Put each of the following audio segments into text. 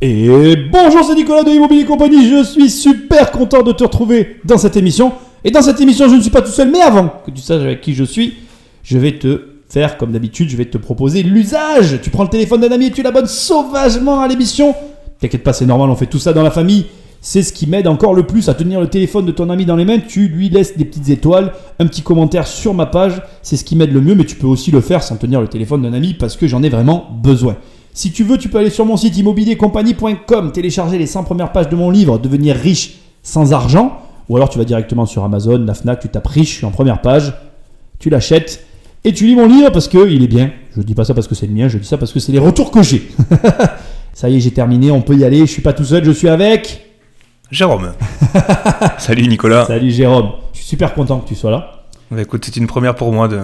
Et bonjour, c'est Nicolas de Immobilier Compagnie. Je suis super content de te retrouver dans cette émission. Et dans cette émission, je ne suis pas tout seul, mais avant que tu saches avec qui je suis, je vais te faire comme d'habitude. Je vais te proposer l'usage. Tu prends le téléphone d'un ami et tu l'abonnes sauvagement à l'émission. T'inquiète pas, c'est normal, on fait tout ça dans la famille. C'est ce qui m'aide encore le plus à tenir le téléphone de ton ami dans les mains. Tu lui laisses des petites étoiles, un petit commentaire sur ma page. C'est ce qui m'aide le mieux, mais tu peux aussi le faire sans tenir le téléphone d'un ami parce que j'en ai vraiment besoin. Si tu veux, tu peux aller sur mon site immobiliercompagnie.com, télécharger les 100 premières pages de mon livre Devenir riche sans argent. Ou alors tu vas directement sur Amazon, la Fnac, tu tapes riche en première page, tu l'achètes et tu lis mon livre parce qu'il est bien. Je ne dis pas ça parce que c'est le mien, je dis ça parce que c'est les retours que j'ai. ça y est, j'ai terminé, on peut y aller. Je suis pas tout seul, je suis avec. Jérôme. Salut Nicolas. Salut Jérôme. Je suis super content que tu sois là. Bah, écoute, c'est une première pour moi de,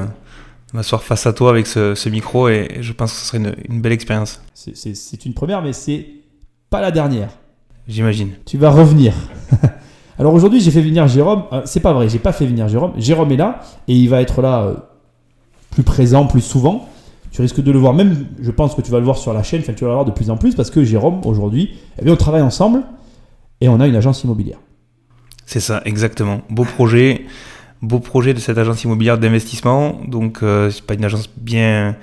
m'asseoir face à toi avec ce, micro et je pense que ce serait une, belle expérience. C'est une première, mais c'est pas la dernière. J'imagine. Tu vas revenir. Alors aujourd'hui, j'ai fait venir Jérôme. Euh, c'est pas vrai, j'ai pas fait venir Jérôme. Jérôme est là et il va être là euh, plus présent, plus souvent. Tu risques de le voir, même je pense que tu vas le voir sur la chaîne, enfin tu vas le voir de plus en plus parce que Jérôme, aujourd'hui, eh bien, on travaille ensemble et on a une agence immobilière. C'est ça, exactement. Beau projet, beau projet de cette agence immobilière d'investissement. Donc, euh, c'est pas une agence bien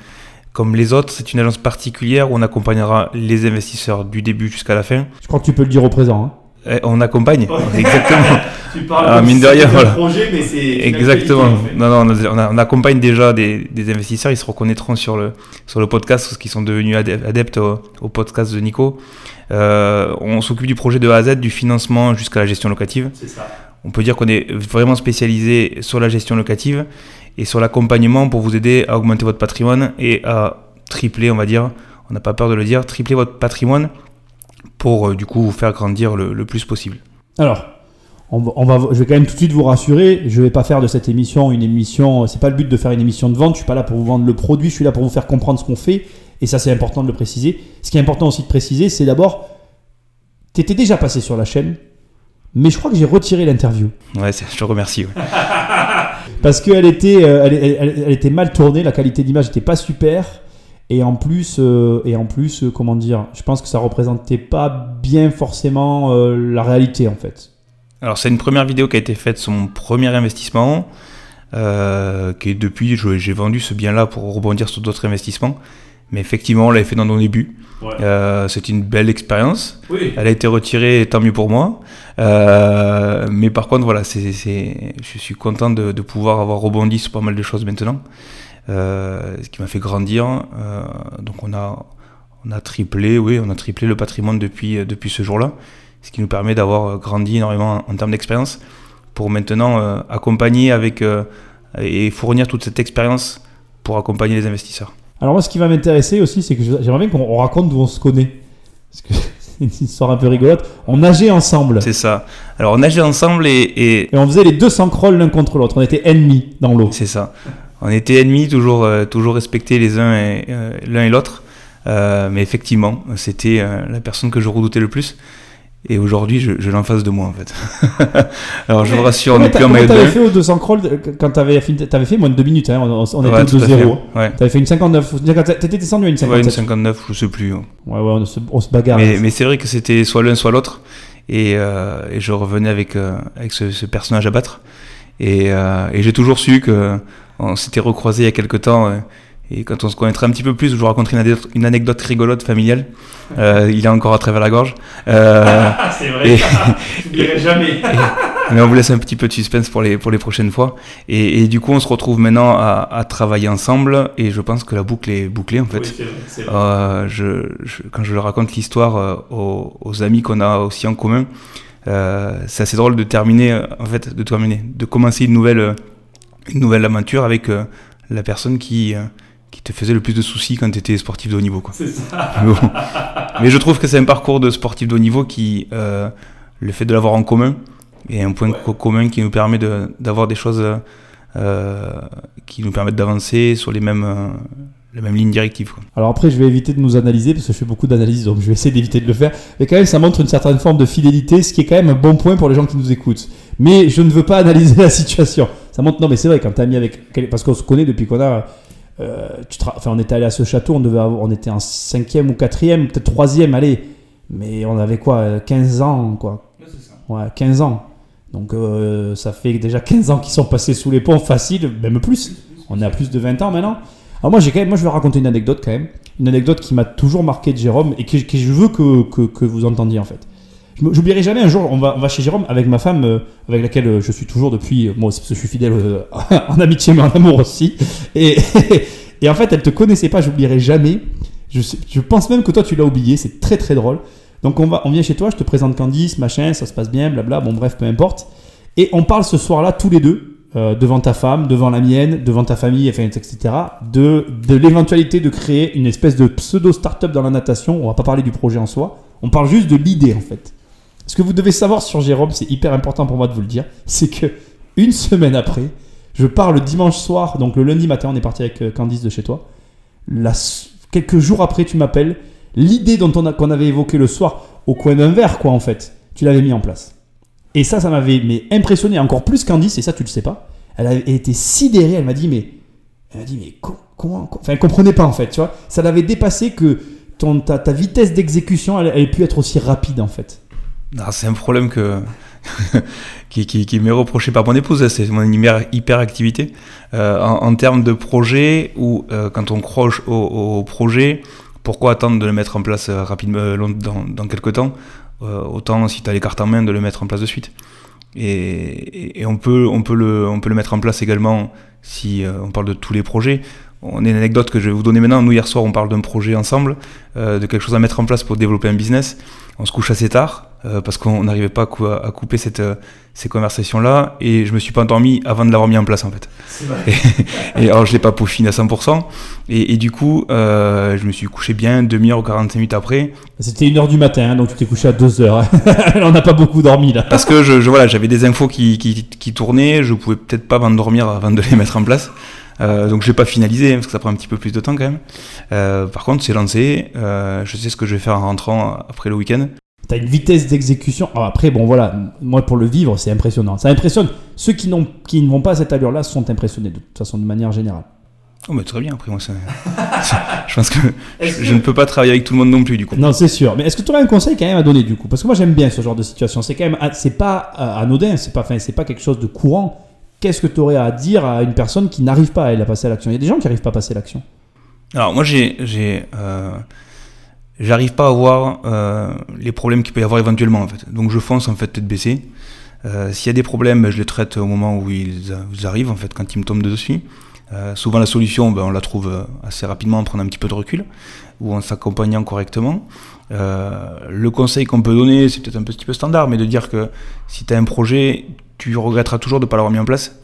comme les autres, c'est une agence particulière où on accompagnera les investisseurs du début jusqu'à la fin. Je crois que tu peux le dire au présent. Hein. Eh, on accompagne, exactement. tu parles ah, mine de rien, projet, mais c'est exactement. Non, non, on, accompagne déjà des, investisseurs. Ils se reconnaîtront sur le sur le podcast parce qu'ils sont devenus adeptes au, podcast de Nico. Euh, on s'occupe du projet de A à Z, du financement jusqu'à la gestion locative. C'est ça. On peut dire qu'on est vraiment spécialisé sur la gestion locative et sur l'accompagnement pour vous aider à augmenter votre patrimoine et à tripler, on va dire, on n'a pas peur de le dire, tripler votre patrimoine pour euh, du coup vous faire grandir le, plus possible. Alors, on va, je vais quand même tout de suite vous rassurer, je ne vais pas faire de cette émission une émission, c'est pas le but de faire une émission de vente, je suis pas là pour vous vendre le produit, je suis là pour vous faire comprendre ce qu'on fait, et ça c'est important de le préciser. Ce qui est important aussi de préciser, c'est d'abord, tu étais déjà passé sur la chaîne, mais je crois que j'ai retiré l'interview. Ouais, je te remercie. Parce qu'elle était, euh, elle, était mal tournée, la qualité d'image n'était pas super. Et en plus, euh, et en plus euh, comment dire, je pense que ça représentait pas bien forcément la réalité en fait. Alors c'est une première vidéo qui a été faite sur mon premier investissement, qui depuis j'ai vendu ce bien-là pour rebondir sur d'autres investissements. Mais effectivement, on l'avait fait dans nos débuts. c'est une belle expérience. Elle a été retirée, tant mieux pour moi. mais par contre, voilà, c'est, je suis content de, de, pouvoir avoir rebondi sur pas mal de choses maintenant. Euh, ce qui m'a fait grandir. Euh, donc on a, on a triplé, oui, on a triplé le patrimoine depuis, depuis ce jour-là, ce qui nous permet d'avoir grandi énormément en, termes d'expérience pour maintenant euh, accompagner avec et fournir toute cette expérience pour accompagner les investisseurs. Alors moi, ce qui va m'intéresser aussi, c'est que j'aimerais bien qu'on raconte d'où on se connaît. Parce que c'est une histoire un peu rigolote. On nageait ensemble. C'est ça. Alors on nageait ensemble et, et... et on faisait les 200 crawls l'un contre l'autre. On était ennemis dans l'eau. C'est ça on était ennemis, toujours, euh, toujours respectés les uns et euh, l'un et l'autre. Euh, mais effectivement, c'était la personne que je redoutais le plus. Et aujourd'hui, je, je l'ai en face de moi, en fait. Alors, je vous rassure, on n'est plus en maillot de bain. fait au 200 crawl quand t'avais avais fait moins de 2 minutes, hein, on, on était 2-0. Ouais. T'avais fait une 59, t'étais descendu à une 57. Ouais, une 59, je sais plus. Ouais, ouais, on se, on se bagarre. Mais, mais c'est vrai que c'était soit l'un, soit l'autre. Et, euh, et, je revenais avec, avec ce, ce, personnage à battre. Et, et j'ai toujours su que on s'était recroisé il y a quelques temps. Euh, et quand on se connaîtrait un petit peu plus, je vous raconterai une anecdote, rigolote familiale. Euh, il est encore à travers la gorge. Euh, c'est vrai, je jamais. mais on vous laisse un petit peu de suspense pour les, pour les prochaines fois. Et, du coup, on se retrouve maintenant à, travailler ensemble. Et je pense que la boucle est bouclée, en fait. Oui, vrai, je, quand je raconte l'histoire aux, amis qu'on a aussi en commun, c'est assez drôle de terminer, en fait, de terminer, de commencer une nouvelle une nouvelle aventure avec euh, la personne qui, euh, qui te faisait le plus de soucis quand tu étais sportif de haut niveau. C'est ça. Mais je trouve que c'est un parcours de sportif de haut niveau qui, euh, le fait de l'avoir en commun, est un point commun qui nous permet d'avoir des choses qui nous permettent d'avancer sur les mêmes, la même ligne directive. Alors après, je vais éviter de nous analyser parce que je fais beaucoup d'analyses, donc je vais essayer d'éviter de le faire. Mais quand même, ça montre une certaine forme de fidélité, ce qui est quand même un bon point pour les gens qui nous écoutent. Mais je ne veux pas analyser la situation. Ça montre, non, mais c'est vrai, quand tu as mis avec. Parce qu'on se connaît depuis qu'on a. Euh, tu enfin, on était allé à ce château, on, devait on était en cinquième ou quatrième, peut-être troisième, allez. Mais on avait quoi 15 ans, quoi. Ouais, 15 ans. Donc ça fait déjà 15 ans qu'ils sont passés sous les ponts, facile, même plus. On est à plus de 20 ans maintenant. Alors moi, j'ai quand même, moi, je vais raconter une anecdote quand même. Une anecdote qui m'a toujours marqué de Jérôme et que, je veux que, que, que, vous entendiez en fait. J'oublierai jamais un jour, on va, on va chez Jérôme avec ma femme, euh, avec laquelle euh, je suis toujours depuis, euh, moi que je suis fidèle en amitié mais en amour aussi. Et, et en fait, elle te connaissait pas, j'oublierai jamais. Je, je pense même que toi tu l'as oublié, c'est très très drôle. Donc on, va, on vient chez toi, je te présente Candice, machin, ça se passe bien, blabla, bon bref, peu importe. Et on parle ce soir-là tous les deux, euh, devant ta femme, devant la mienne, devant ta famille, etc., de, de l'éventualité de créer une espèce de pseudo startup dans la natation. On va pas parler du projet en soi, on parle juste de l'idée en fait. Ce que vous devez savoir sur Jérôme, c'est hyper important pour moi de vous le dire, c'est que une semaine après, je pars le dimanche soir, donc le lundi matin, on est parti avec euh, Candice de chez toi. quelques jours après, tu m'appelles. L'idée dont on qu'on avait évoqué le soir au coin d'un verre, quoi, en fait, tu l'avais mis en place. Et ça, ça m'avait mais impressionné encore plus Candice, et ça tu le sais pas. Elle a été sidérée, elle m'a dit mais elle m'a dit mais comment, enfin elle comprenait pas en fait, tu vois. Ça l'avait dépassé que ton, ta, ta vitesse d'exécution elle, elle, ait pu être aussi rapide en fait. C'est un problème que qui, qui, qui m'est reproché par mon épouse, c'est mon hyperactivité. Euh, en, termes de projet, ou euh, quand on croche au, au, projet, pourquoi attendre de le mettre en place euh, rapidement dans, dans quelques temps? Euh, autant si tu as les cartes en main de le mettre en place de suite. Et, on, peut, on, peut le, on peut le mettre en place également si euh, on parle de tous les projets. On a une anecdote que je vais vous donner maintenant. Nous, hier soir, on parle d'un projet ensemble, euh, de quelque chose à mettre en place pour développer un business. On se couche assez tard parce qu'on n'arrivait pas à, couper cette, ces conversations-là et je me suis pas endormi avant de l'avoir mis en place en fait. Et, alors je l'ai pas peaufiné à 100% et, du coup euh, je me suis couché bien demi-heure ou 45 minutes après. C'était une heure du matin hein, donc tu t'es couché à 2 heures. On n'a pas beaucoup dormi là. Parce que je, voilà j'avais des infos qui, qui, qui, tournaient, je pouvais peut-être pas m'endormir avant de les mettre en place. Euh, donc je vais pas finaliser hein, parce que ça prend un petit peu plus de temps quand même. Euh, par contre c'est lancé, euh, je sais ce que je vais faire en rentrant après le week-end tu une vitesse d'exécution. après, bon voilà, moi pour le vivre, c'est impressionnant. Ça impressionne. Ceux qui, n'ont, qui ne vont pas à cette allure-là sont impressionnés de toute façon, de manière générale. Oh, mais très bien, après moi, ça... je pense que je, ne peux pas travailler avec tout le monde non plus, du coup. Non, c'est sûr. Mais est-ce que tu aurais un conseil quand même à donner, du coup? Parce que moi, j'aime bien ce genre de situation. C'est quand même, c'est pas euh, anodin, c'est pas, c'est pas quelque chose de courant. Qu'est-ce que tu aurais à dire à une personne qui n'arrive pas à, elle, à passer à l'action? Il y a des gens qui n'arrivent pas à passer à l'action. Alors, moi, j'ai. j'ai euh, j'arrive pas à voir euh, les problèmes qu'il peut y avoir éventuellement en fait. Donc je fonce en fait tête baissée. Euh, S'il y a des problèmes, je les traite au moment où ils, arrivent en fait, quand ils me tombent dessus. Euh, souvent la solution, ben, on la trouve euh, assez rapidement en prenant un petit peu de recul ou en s'accompagnant correctement. Euh, le conseil qu'on peut donner, c'est peut-être un petit peu standard, mais de dire que si tu as un projet, tu regretteras toujours de ne pas l'avoir mis en place.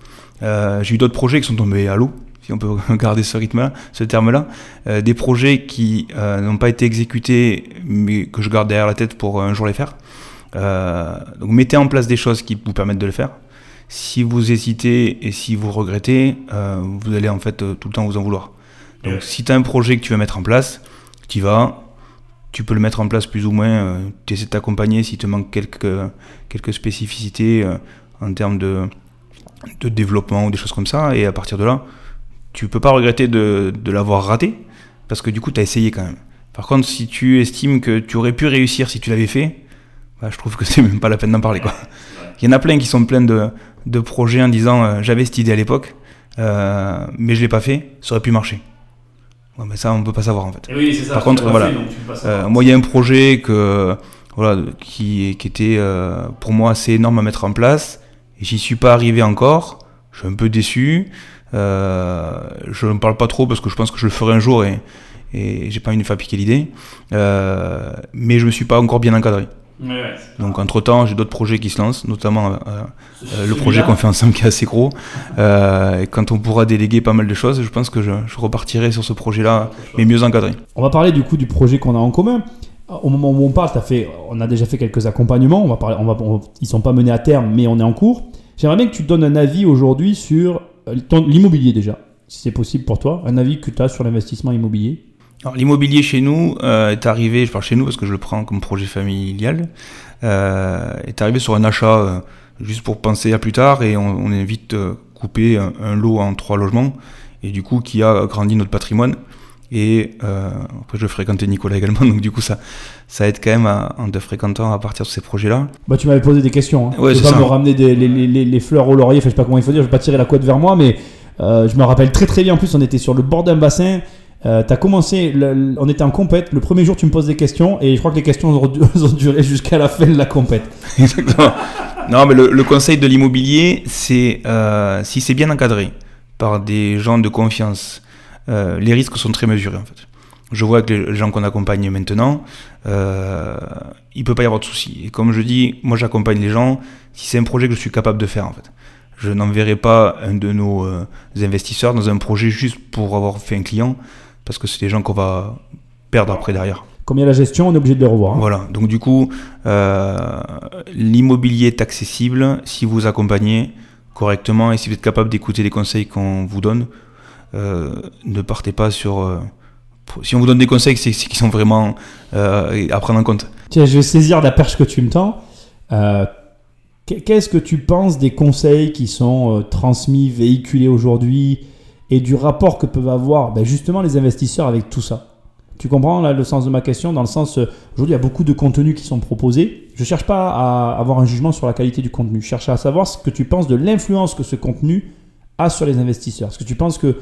J'ai eu d'autres projets qui sont tombés à l'eau si on peut garder ce rythme-là, ce terme-là, euh, des projets qui euh, n'ont pas été exécutés, mais que je garde derrière la tête pour un jour les faire. Euh, donc mettez en place des choses qui vous permettent de le faire. Si vous hésitez et si vous regrettez, vous allez en fait tout le temps vous en vouloir. Donc si tu as un projet que tu veux mettre en place, tu vas, tu peux le mettre en place plus ou moins, tu essaies de t'accompagner s'il te manque quelques, quelques spécificités en termes de, de développement ou des choses comme ça, et à partir de là, tu peux pas regretter de, de l'avoir raté, parce que du coup, tu as essayé quand même. Par contre, si tu estimes que tu aurais pu réussir si tu l'avais fait, bah, je trouve que c'est même pas la peine d'en parler. Quoi. Il y en a plein qui sont pleins de, de projets en disant euh, j'avais cette idée à l'époque, euh, mais je l'ai pas fait, ça aurait pu marcher. Ouais, mais ça, on peut pas savoir en fait. Oui, ça, Par contre, voilà, euh, moi, il y a un projet que, voilà, qui, qui était pour moi assez énorme à mettre en place, et j'y suis pas arrivé encore. Je suis un peu déçu. Euh, je ne parle pas trop parce que je pense que je le ferai un jour et, et j'ai pas envie de faire piquer l'idée. Euh, mais je me suis pas encore bien encadré. Donc entre temps, j'ai d'autres projets qui se lancent, notamment euh, le projet qu'on fait ensemble qui est assez gros. et quand on pourra déléguer pas mal de choses, je pense que je, repartirai sur ce projet-là, mais mieux encadré. On va parler du coup du projet qu'on a en commun. Au moment où on parle, as fait, on a déjà fait quelques accompagnements. On va parler, on va, ils sont pas menés à terme, mais on est en cours. J'aimerais bien que tu donnes un avis aujourd'hui sur euh, l'immobilier déjà, si c'est possible pour toi, un avis que tu as sur l'investissement immobilier. L'immobilier chez nous euh, est arrivé, je parle chez nous parce que je le prends comme projet familial, euh, est arrivé sur un achat juste pour penser à plus tard et on, est vite coupé un, lot en trois logements et du coup qui a grandi notre patrimoine Et euh, après, je fréquentais Nicolas également, donc du coup, ça, ça aide quand même en te fréquentant à partir de ces projets-là. Bah, tu m'avais posé des questions. Hein. Ouais, je vais pas me ramener des, les, les, les, fleurs au laurier, enfin, je sais pas comment il faut dire, je vais pas tirer la couette vers moi, mais euh, je me rappelle très très bien. En plus, on était sur le bord d'un bassin. Euh, tu as commencé, on était en compète. Le premier jour, tu me poses des questions et je crois que les questions ont, ont duré jusqu'à la fin de la compète. Exactement. non, mais le, le conseil de l'immobilier, c'est euh, si c'est bien encadré par des gens de confiance euh, les risques sont très mesurés en fait. Je vois que les gens qu'on accompagne maintenant, euh, il peut pas y avoir de soucis. Et comme je dis, moi j'accompagne les gens si c'est un projet que je suis capable de faire en fait. Je n'enverrai pas un de nos euh, investisseurs dans un projet juste pour avoir fait un client, parce que c'est des gens qu'on va perdre après derrière. Comme il y a la gestion, on est obligé de les revoir. Hein. Voilà, donc du coup, euh, l'immobilier est accessible si vous accompagnez correctement et si vous êtes capable d'écouter les conseils qu'on vous donne. Euh, ne partez pas sur. Euh, si on vous donne des conseils, c'est qu'ils sont vraiment euh, à prendre en compte. Tiens, je vais saisir la perche que tu me tends. Qu'est-ce que tu penses des conseils qui sont transmis, véhiculés aujourd'hui et du rapport que peuvent avoir ben, justement les investisseurs avec tout ça? Tu comprends le sens de ma question Dans le sens, aujourd'hui, il y a beaucoup de contenus qui sont proposés. Je ne cherche pas à avoir un jugement sur la qualité du contenu. Je cherche à savoir ce que tu penses de l'influence que ce contenu a sur les investisseurs. Est-ce que tu penses que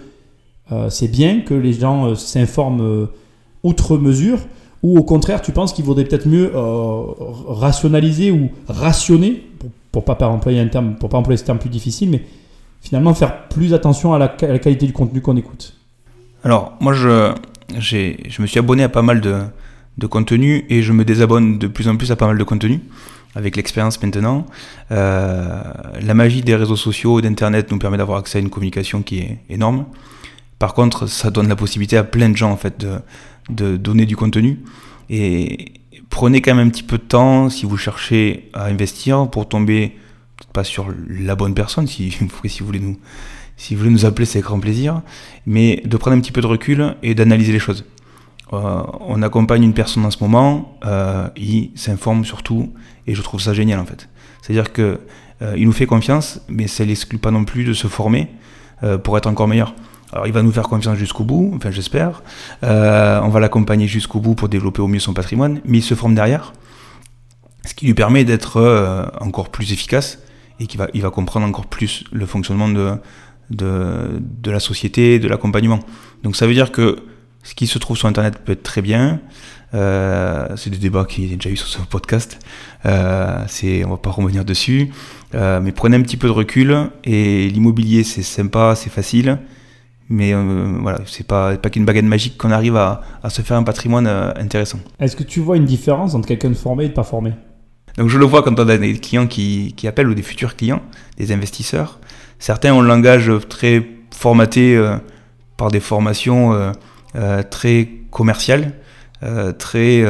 c'est bien que les gens euh, s'informent euh, outre mesure ou au contraire tu penses qu'il vaudrait peut-être mieux rationaliser ou rationner pour, ne pas employer un terme pour pas employer ce terme plus difficile mais finalement faire plus attention à la, qualité du contenu qu'on écoute alors moi je je me suis abonné à pas mal de, de contenu et je me désabonne de plus en plus à pas mal de contenu avec l'expérience maintenant. la magie des réseaux sociaux et d'Internet nous permet d'avoir accès à une communication qui est énorme. Par contre, ça donne la possibilité à plein de gens en fait de, de donner du contenu. Et prenez quand même un petit peu de temps si vous cherchez à investir pour tomber pas sur la bonne personne. Si, si vous voulez nous, si vous voulez nous appeler, c'est avec grand plaisir. Mais de prendre un petit peu de recul et d'analyser les choses. Euh, on accompagne une personne en ce moment, euh, il s'informe surtout, et je trouve ça génial en fait. C'est-à-dire que euh, il nous fait confiance, mais ça l'exclut pas non plus de se former pour être encore meilleur. Alors il va nous faire confiance jusqu'au bout, enfin j'espère. Euh, on va l'accompagner jusqu'au bout pour développer au mieux son patrimoine, mais il se forme derrière, ce qui lui permet d'être euh, encore plus efficace et qu'il va, il va comprendre encore plus le fonctionnement de, la société, de l'accompagnement. Donc ça veut dire que ce qui se trouve sur Internet peut être très bien. Euh, c'est des débats qui ont déjà eu sur ce podcast. Euh, c'est, on va pas revenir dessus. Mais prenez un petit peu de recul. Et l'immobilier, c'est sympa, c'est facile. Mais euh, voilà, c'est pas, pas qu'une baguette magique qu'on arrive à, à, se faire un patrimoine euh, intéressant. Est-ce que tu vois une différence entre quelqu'un de formé et de pas formé? Donc je le vois quand on a des clients qui, qui, appellent ou des futurs clients, des investisseurs. Certains ont un langage très formaté euh, par des formations euh, très commerciales, très,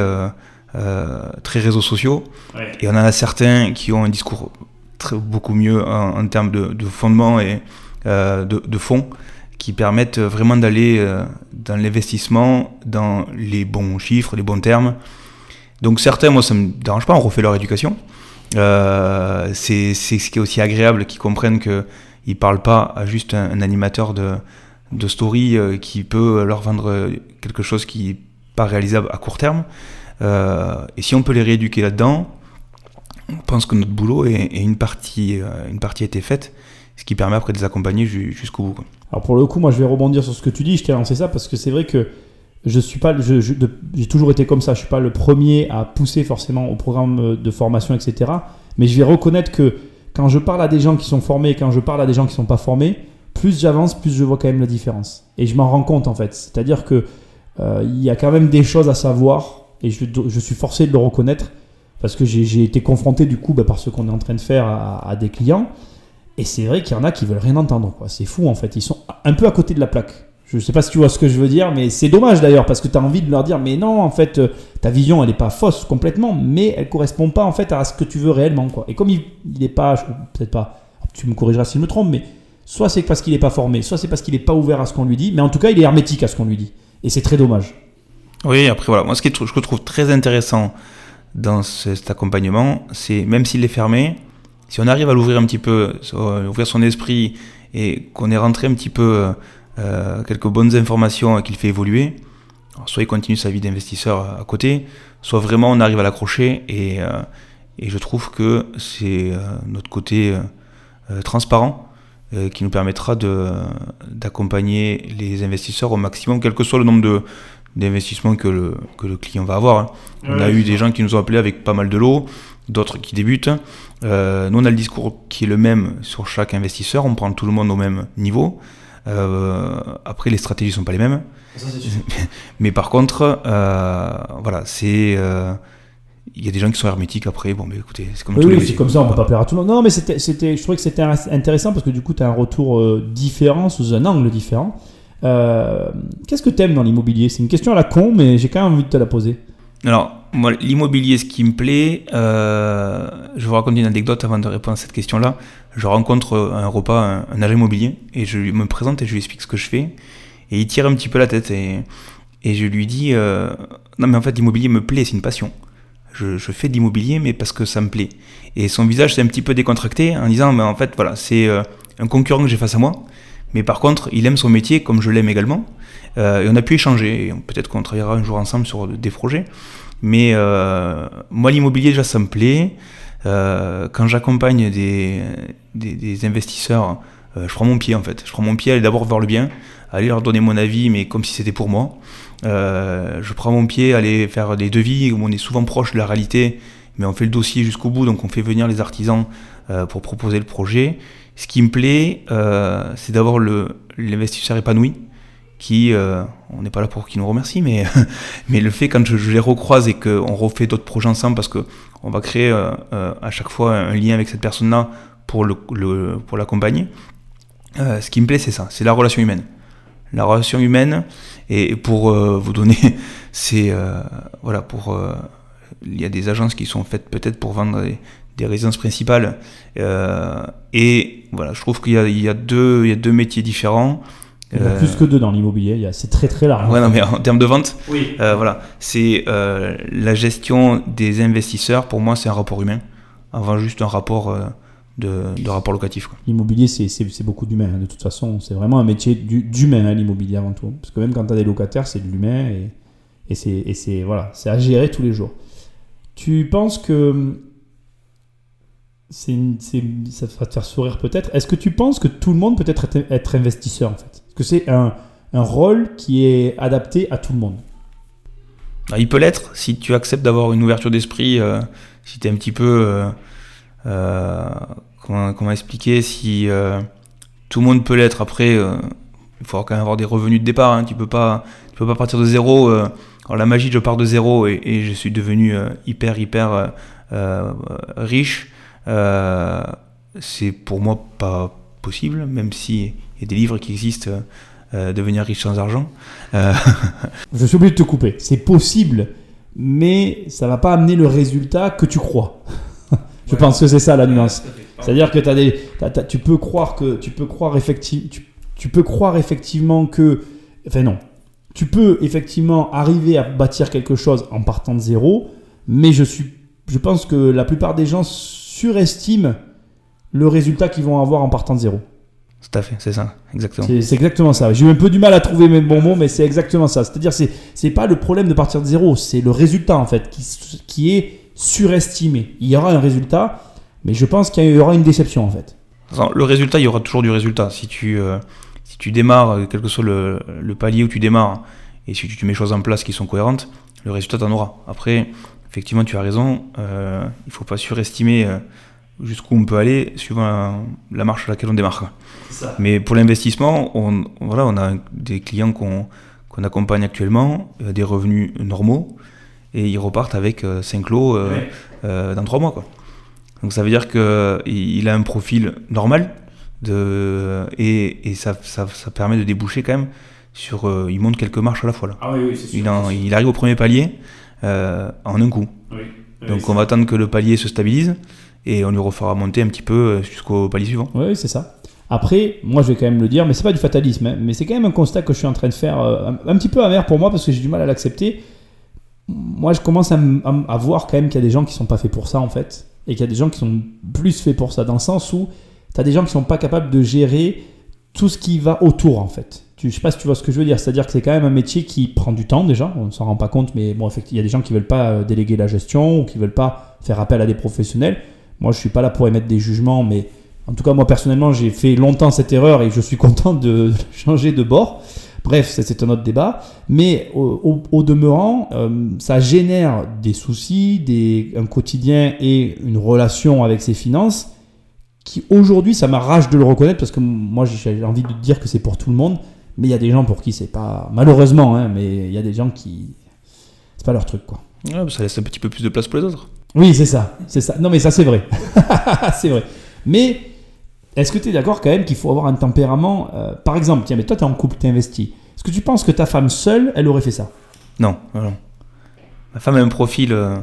très réseaux sociaux. Ouais. Et on en a certains qui ont un discours très, beaucoup mieux en, en termes de, de, fondement et de, de fond qui permettent vraiment d'aller euh, dans l'investissement, dans les bons chiffres, les bons termes. Donc certains, moi, ça me dérange pas, on refait leur éducation. Euh, c'est ce qui est aussi agréable, qu'ils comprennent qu'ils ne parlent pas à juste un, animateur de, de story euh, qui peut leur vendre quelque chose qui n'est pas réalisable à court terme. et si on peut les rééduquer là-dedans, on pense que notre boulot est, une, partie, une partie a été faite, ce qui permet après de les accompagner jusqu'au bout. Alors pour le coup, moi je vais rebondir sur ce que tu dis, je t'ai lancé ça parce que c'est vrai que je suis pas, j'ai toujours été comme ça, je suis pas le premier à pousser forcément au programme de formation, etc. Mais je vais reconnaître que quand je parle à des gens qui sont formés et quand je parle à des gens qui sont pas formés, plus j'avance, plus je vois quand même la différence. Et je m'en rends compte en fait. C'est-à-dire que euh, il y a quand même des choses à savoir et je, suis forcé de le reconnaître parce que j'ai été confronté du coup bah, par ce qu'on est en train de faire à des clients. Et c'est vrai qu'il y en a qui veulent rien entendre. Quoi. C'est fou en fait. Ils sont un peu à côté de la plaque. Je ne sais pas si tu vois ce que je veux dire, mais c'est dommage d'ailleurs parce que tu as envie de leur dire mais non, en fait, euh, ta vision elle n'est pas fausse complètement, mais elle correspond pas en fait à ce que tu veux réellement. Quoi. Et comme il n'est pas, peut-être pas, tu me corrigeras si je me trompe, mais soit c'est parce qu'il n'est pas formé, soit c'est parce qu'il n'est pas ouvert à ce qu'on lui dit, mais en tout cas il est hermétique à ce qu'on lui dit. Et c'est très dommage. Oui, après voilà, moi ce que je trouve très intéressant dans cet accompagnement, c'est même s'il est fermé, si on arrive à l'ouvrir un petit peu, ouvrir son esprit et qu'on est rentré un petit peu quelques bonnes informations qu'il fait évoluer, soit il continue sa vie d'investisseur à côté, soit vraiment on arrive à l'accrocher et, et je trouve que c'est notre côté transparent qui nous permettra d'accompagner les investisseurs au maximum, quel que soit le nombre de, d'investissement que le, que le client va avoir. Hein. On a eu des gens qui nous ont appelés avec pas mal de lots, d'autres qui débutent. Euh, nous, on a le discours qui est le même sur chaque investisseur, on prend tout le monde au même niveau. Euh, après, les stratégies sont pas les mêmes. Mais par contre, euh, voilà, c'est il y a des gens qui sont hermétiques après. Bon, mais écoutez, c'est comme oui, c'est comme ça, on peut pas plaire à tout le monde. Non, mais c'était, je trouvais que c'était intéressant parce que du coup, tu as un retour différent sous un angle différent. Euh, qu'est-ce que tu aimes dans l'immobilier? C'est une question à la con, mais j'ai quand même envie de te la poser. Alors, l'immobilier, ce qui me plaît, euh, je vous raconte une anecdote avant de répondre à cette question-là. Je rencontre un repas un, agent immobilier et je lui me présente et je lui explique ce que je fais. Et il tire un petit peu la tête et, et je lui dis euh, Non, mais en fait, l'immobilier me plaît, c'est une passion. Je, fais de l'immobilier, mais parce que ça me plaît. Et son visage s'est un petit peu décontracté en disant Mais en fait, voilà, c'est un concurrent que j'ai face à moi. Mais par contre, il aime son métier comme je l'aime également. Euh, et on a pu échanger. Peut-être qu'on travaillera un jour ensemble sur des projets. Mais euh, moi, l'immobilier, déjà, ça me plaît. Euh, quand j'accompagne des, des, investisseurs, je prends mon pied en fait. Je prends mon pied aller d'abord voir le bien, aller leur donner mon avis, mais comme si c'était pour moi. je prends mon pied aller faire des devis où on est souvent proche de la réalité, mais on fait le dossier jusqu'au bout, donc on fait venir les artisans pour proposer le projet. Ce qui me plaît, euh, c'est d'avoir l'investisseur épanoui, qui, euh, on n'est pas là pour qu'il nous remercie, mais, mais le fait quand je, les recroise et qu'on refait d'autres projets ensemble, parce qu'on va créer euh, à chaque fois un lien avec cette personne-là pour, le, pour l'accompagner, ce qui me plaît, c'est ça, c'est la relation humaine. La relation humaine, et pour vous donner, c'est, voilà, pour il y a des agences qui sont faites peut-être pour vendre des, des résidences principales. Euh, et voilà, je trouve qu'il y, y, a deux, il y a deux métiers différents. Il y en a plus que deux dans l'immobilier, c'est très très large. Ouais, non, mais en termes de vente, oui. Euh, voilà, c'est euh, la gestion des investisseurs, pour moi, c'est un rapport humain, avant juste un rapport de, de, rapport locatif. L'immobilier, c'est beaucoup d'humain, hein, de toute façon, c'est vraiment un métier d'humain, hein, l'immobilier avant tout. Parce que même quand tu as des locataires, c'est de l'humain et, et c'est voilà, à gérer tous les jours. Tu penses que c'est ça va te faire sourire peut-être. Est-ce que tu penses que tout le monde peut être, être investisseur en fait? Que c'est un, rôle qui est adapté à tout le monde ah, Il peut l'être si tu acceptes d'avoir une ouverture d'esprit, euh, si tu es un petit peu... Euh, euh, comment, expliquer Si tout le monde peut l'être, après, il faut quand même avoir des revenus de départ. Hein. tu peux peux pas partir de zéro. la magie, je pars de zéro et, et je suis devenu hyper, hyper riche. C'est pour moi pas possible, même s'il y a des livres qui existent, euh, devenir riche sans argent. Euh, Je suis obligé de te couper. C'est possible, mais ça va pas amener le résultat que tu crois. Je pense que c'est ça la nuance. C'est-à-dire que as des, tu peux croire que tu peux croire effectivement, tu, tu, peux croire effectivement que, enfin non, tu peux effectivement arriver à bâtir quelque chose en partant de zéro, mais je suis, je pense que la plupart des gens surestiment le résultat qu'ils vont avoir en partant de zéro. Tout à fait, c'est ça, exactement. C'est exactement ça. J'ai eu un peu du mal à trouver mes bons mots, mais c'est exactement ça. C'est-à-dire, c'est c'est pas le problème de partir de zéro, c'est le résultat en fait qui, qui est surestimé. Il y aura un résultat, mais je pense qu'il y aura une déception en fait. Le résultat, il y aura toujours du résultat. Si tu, euh, si tu démarres, euh, quel que soit le, le, palier où tu démarres, et si tu mets choses en place qui sont cohérentes, le résultat t'en aura. Après, effectivement, tu as raison. Euh, il ne faut pas surestimer euh, jusqu'où on peut aller suivant la marche à laquelle on démarre. Mais pour l'investissement, on, voilà, on a des clients qu'on accompagne actuellement, euh, des revenus normaux, et ils repartent avec 5 lots dans 3 mois. Quoi. Donc ça veut dire qu'il a un profil normal, de, et, et ça, ça, ça, permet de déboucher quand même sur... il monte quelques marches à la fois. Là. Ah oui, oui, il, il, arrive au premier palier. Euh, en un coup. Donc on va attendre que le palier se stabilise et on lui refera monter un petit peu euh, jusqu'au palier suivant. Oui, c'est ça. Après, moi je vais quand même le dire, mais c'est pas du fatalisme, hein, mais c'est quand même un constat que je suis en train de faire, euh, un, petit peu amer pour moi parce que j'ai du mal à l'accepter. Moi je commence à, voir quand même qu'il y a des gens qui sont pas faits pour ça en fait, et qu'il y a des gens qui sont plus faits pour ça, dans le sens où tu as des gens qui sont pas capables de gérer tout ce qui va autour en fait. Tu, je sais pas si tu vois ce que je veux dire. C'est-à-dire que c'est quand même un métier qui prend du temps déjà. On ne s'en rend pas compte, mais bon, il y a des gens qui veulent pas euh, déléguer la gestion ou qui veulent pas faire appel à des professionnels. Moi, je suis pas là pour émettre des jugements, mais en tout cas, moi personnellement, j'ai fait longtemps cette erreur et je suis content de changer de bord. Bref, c'est un autre débat. Mais au, demeurant, euh, ça génère des soucis, des, un quotidien et une relation avec ses finances qui aujourd'hui, ça m'arrache de le reconnaître parce que moi, j'ai envie de dire que c'est pour tout le monde. Mais il y a des gens pour qui c'est pas. Malheureusement, hein, mais il y a des gens qui. C'est pas leur truc, quoi. ça laisse un petit peu plus de place pour les autres. Oui, c'est ça. C'est ça. Non, mais ça, c'est vrai. c'est vrai. Mais est-ce que tu es d'accord quand même qu'il faut avoir un tempérament euh, Par exemple, tiens, mais toi, tu es en couple, tu investi. Est-ce que tu penses que ta femme seule, elle aurait fait ça? Non, non. Ma femme a un profil, euh,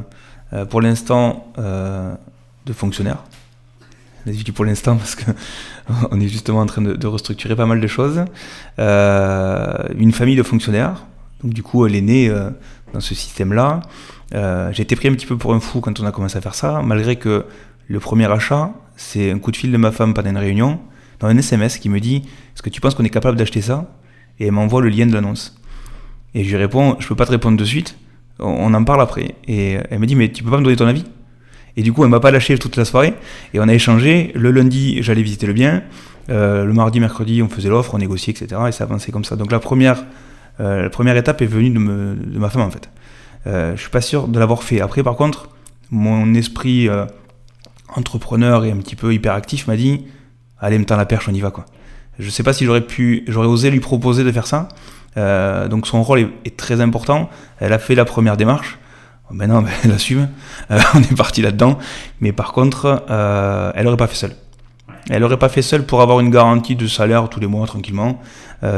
euh, pour l'instant, de fonctionnaire. Je dis pour l'instant parce qu'on est justement en train de, restructurer pas mal de choses. une famille de fonctionnaires. Donc du coup, elle est née dans ce système-là. J'ai été pris un petit peu pour un fou quand on a commencé à faire ça, malgré que le premier achat, c'est un coup de fil de ma femme pendant une réunion, dans un SMS qui me dit Est-ce que tu penses qu'on est capable d'acheter ça? Et elle m'envoie le lien de l'annonce. Et je lui réponds Je peux pas te répondre de suite, on en parle après. Et elle me dit Mais tu peux pas me donner ton avis? Et du coup, elle m'a pas lâché toute la soirée. Et on a échangé. Le lundi, j'allais visiter le bien. Euh, le mardi, mercredi, on faisait l'offre, on négociait, etc. Et ça avançait comme ça. Donc la première, euh, la première étape est venue de, ma femme, en fait. Euh, je suis pas sûr de l'avoir fait. Après, par contre, mon esprit euh, entrepreneur et un petit peu hyperactif m'a dit allez me tend la perche on y va quoi. Je sais pas si j'aurais pu j'aurais osé lui proposer de faire ça. Euh, donc son rôle est, très important. Elle a fait la première démarche. Maintenant ben, elle assume euh, on est parti là dedans mais par contre euh, elle aurait pas fait seule. Elle aurait pas fait seule pour avoir une garantie de salaire tous les mois tranquillement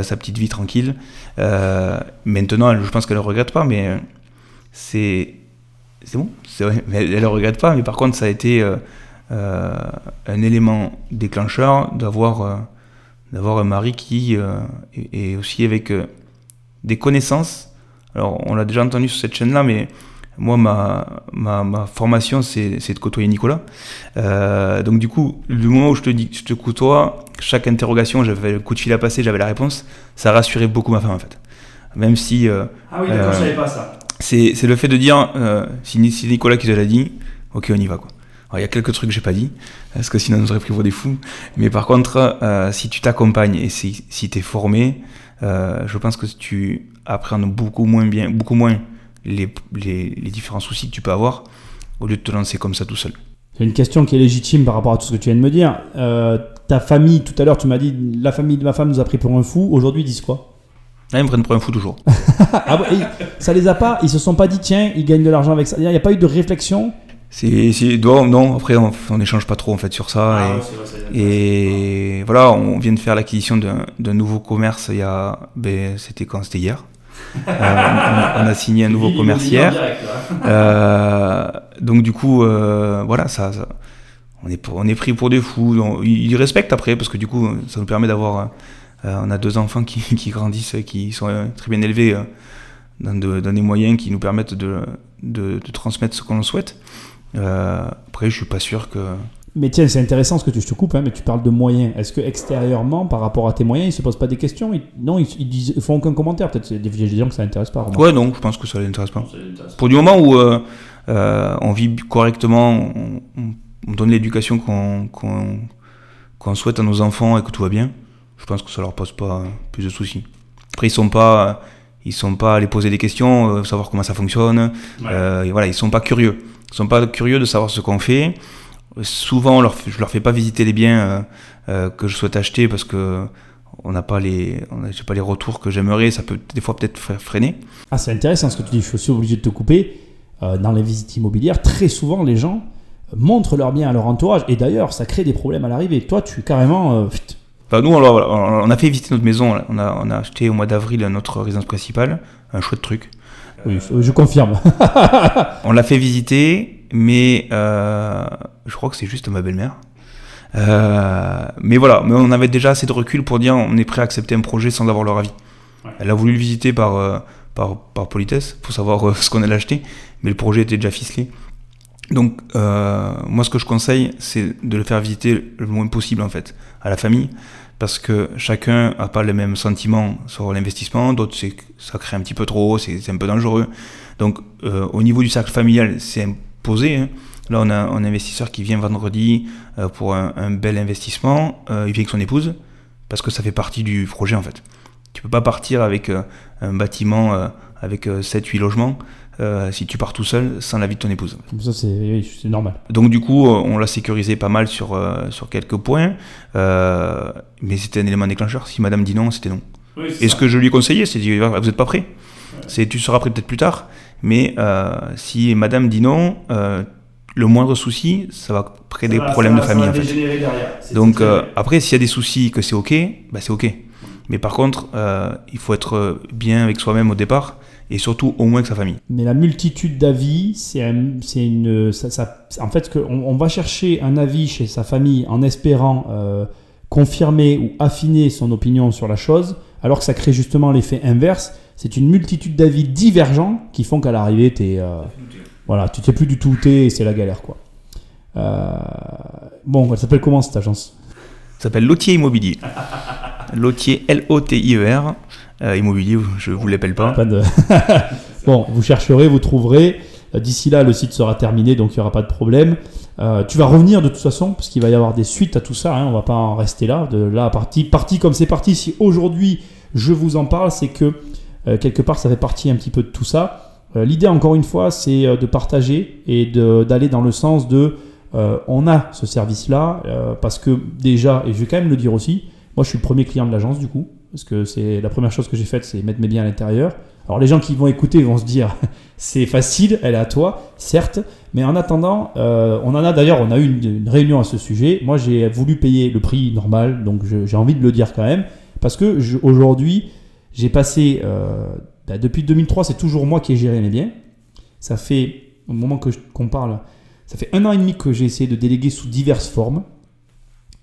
sa petite vie tranquille. Maintenant je pense qu'elle ne regrette pas mais c'est c'est bon. Vrai elle, ne regrette pas mais par contre ça a été un élément déclencheur d'avoir euh, d'avoir un mari qui euh, est, aussi avec des connaissances. Alors, on l'a déjà entendu sur cette chaîne-là, mais moi, ma, ma, ma formation, c'est de côtoyer Nicolas. donc, du coup, du moment où je te dis je te côtoie, chaque interrogation, j'avais le coup de fil à passer, j'avais la réponse, ça rassurait beaucoup ma femme, en fait. Même si. ah oui, d'accord, je savais pas ça. C'est le fait de dire, si, si Nicolas qui te l'a dit, ok, on y va, quoi il y a quelques trucs que j'ai pas dit, parce que sinon on aurait pris pour des fous. Mais par contre, euh, si tu t'accompagnes et si, si tu es formé, euh, je pense que tu apprends beaucoup moins bien, beaucoup moins les, les, les, différents soucis que tu peux avoir, au lieu de te lancer comme ça tout seul. C'est une question qui est légitime par rapport à tout ce que tu viens de me dire. Euh, ta famille, tout à l'heure, tu m'as dit la famille de ma femme nous a pris pour un fou. Aujourd'hui, ils disent quoi? Ils me prennent pour un fou toujours. ah, ça les a pas, ils se sont pas dit tiens, ils gagnent de l'argent avec ça. Il n'y a pas eu de réflexion c'est non après on n'échange pas trop en fait sur ça. Ah et, voilà on vient de faire l'acquisition d'un nouveau commerce il y a ben, c'était quand? C'était hier. Euh, on, a signé un nouveau commerce hier. euh, donc du coup euh, voilà ça, on est on est pris pour des fous. Ils respectent après parce que du coup ça nous permet d'avoir on a deux enfants qui, qui, grandissent qui sont très bien élevés dans, dans, des moyens qui nous permettent de, de, de transmettre ce qu'on souhaite. euh, après, je suis pas sûr que. Mais tiens, c'est intéressant ce que tu, je te coupe, hein, mais tu parles de moyens. Est-ce que extérieurement, par rapport à tes moyens, ils se posent pas des questions? Non, ils, ils, font aucun commentaire. Peut-être des gens que ça n'intéresse pas. Ouais, non, je pense que ça les intéresse pas. Pour du moment où euh, euh, on vit correctement, on, donne l'éducation qu'on souhaite à nos enfants et que tout va bien, je pense que ça leur pose pas plus de soucis. Après, ils sont pas, ils sont pas les poser des questions, savoir comment ça fonctionne. et voilà, ils sont pas curieux. Ils sont pas curieux de savoir ce qu'on fait. Souvent, leur, je leur fais pas visiter les biens euh, euh, que je souhaite acheter parce que on n'a pas les, pas les retours que j'aimerais. Ça peut des fois peut-être freiner. Ah, c'est intéressant ce que tu dis. Je suis aussi obligé de te couper. Euh, dans les visites immobilières, très souvent, les gens montrent leurs biens à leur entourage. Et d'ailleurs, ça crée des problèmes à l'arrivée. Toi, tu es carrément. Enfin, nous, on, a fait visiter notre maison. On a, on a acheté au mois d'avril notre résidence principale. Un chouette truc. Oui, je confirme. on l'a fait visiter, mais euh, je crois que c'est juste ma belle-mère. Euh, mais voilà, mais on avait déjà assez de recul pour dire on est prêt à accepter un projet sans avoir leur avis. Elle a voulu le visiter par, euh, par, par politesse, pour savoir ce qu'on allait acheter, mais le projet était déjà ficelé. Donc, moi, ce que je conseille, c'est de le faire visiter le moins possible, en fait, à la famille, parce que chacun n'a pas les mêmes sentiments sur l'investissement, d'autres, c'est ça crée un petit peu trop, c'est un peu dangereux. Donc, au niveau du cercle familial, c'est imposé. Hein. Là, on a un investisseur qui vient vendredi pour un, un, bel investissement, il vient avec son épouse, parce que ça fait partie du projet, en fait. Tu peux pas partir avec euh, un bâtiment euh, avec 7-8 euh, logements si tu pars tout seul sans l'avis de ton épouse. Ça, c'est normal. Donc, du coup, on l'a sécurisé pas mal sur, sur quelques points, mais c'était un élément déclencheur. Si madame dit non, c'était non. Et ce que je lui ai conseillé, c'est de dire Vous n'êtes pas prêt c'est Tu seras prêt peut-être plus tard, mais si madame dit non, le moindre souci, ça va créer des problèmes de famille. en fait. Donc, après, s'il y a des soucis que c'est OK, bah, c'est OK. Mais par contre, euh, il faut être bien avec soi-même au départ et surtout au moins avec sa famille. Mais la multitude d'avis, c'est une, ça, en fait, que on, va chercher un avis chez sa famille en espérant euh, confirmer ou affiner son opinion sur la chose, alors que ça crée justement l'effet inverse. C'est une multitude d'avis divergents qui font qu'à l'arrivée, tu euh, voilà, tu sais plus du tout où t'es et c'est la galère quoi. bon, elle s'appelle comment cette agence? Ça s'appelle Lotier Immobilier. Lotier, L-O-T-I-E-R. Euh, immobilier, je ne vous l'appelle pas. bon, vous chercherez, vous trouverez. Euh, d'ici là, le site sera terminé, donc il n'y aura pas de problème. Euh, tu vas revenir de toute façon, parce qu'il va y avoir des suites à tout ça. Hein, on va pas en rester là. De là, parti, parti comme c'est parti. Si aujourd'hui je vous en parle, c'est que quelque part ça fait partie un petit peu de tout ça. L'idée, encore une fois, c'est de partager et d'aller dans le sens de on a ce service-là, parce que déjà, et je vais quand même le dire aussi, moi, je suis le premier client de l'agence, du coup, parce que c'est la première chose que j'ai faite, c'est mettre mes biens à l'intérieur. Alors, les gens qui vont écouter vont se dire, c'est facile, elle est à toi, certes, mais en attendant, euh, on en a d'ailleurs, on a eu une, réunion à ce sujet. Moi, j'ai voulu payer le prix normal, donc j'ai envie de le dire quand même, parce que aujourd'hui, j'ai passé, euh, bah, depuis 2003, c'est toujours moi qui ai géré mes biens. Ça fait, au moment qu'on parle, ça fait un an et demi que j'ai essayé de déléguer sous diverses formes.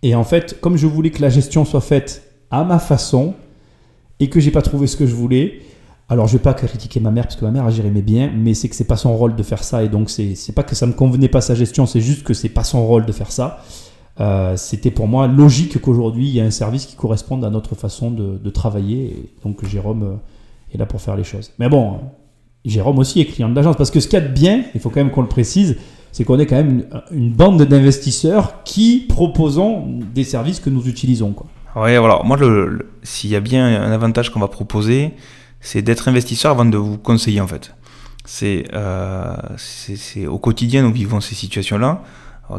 Et en fait, comme je voulais que la gestion soit faite à ma façon et que j'ai pas trouvé ce que je voulais, alors je vais pas critiquer ma mère parce que ma mère a géré mes biens, mais c'est que c'est pas son rôle de faire ça et donc c'est pas que ça me convenait pas sa gestion, c'est juste que c'est pas son rôle de faire ça. Euh, c'était pour moi logique qu'aujourd'hui il y ait un service qui corresponde à notre façon de, travailler. Et donc Jérôme euh, est là pour faire les choses. Mais bon, Jérôme aussi est client de l'agence parce que ce qu'il y a de bien, il faut quand même qu'on le précise, c'est qu'on est quand même une, bande d'investisseurs qui proposons des services que nous utilisons. Quoi. Oui, voilà. Moi, s'il y a bien un avantage qu'on va proposer, c'est d'être investisseur avant de vous conseiller, en fait. C'est euh, au quotidien, nous vivons ces situations-là,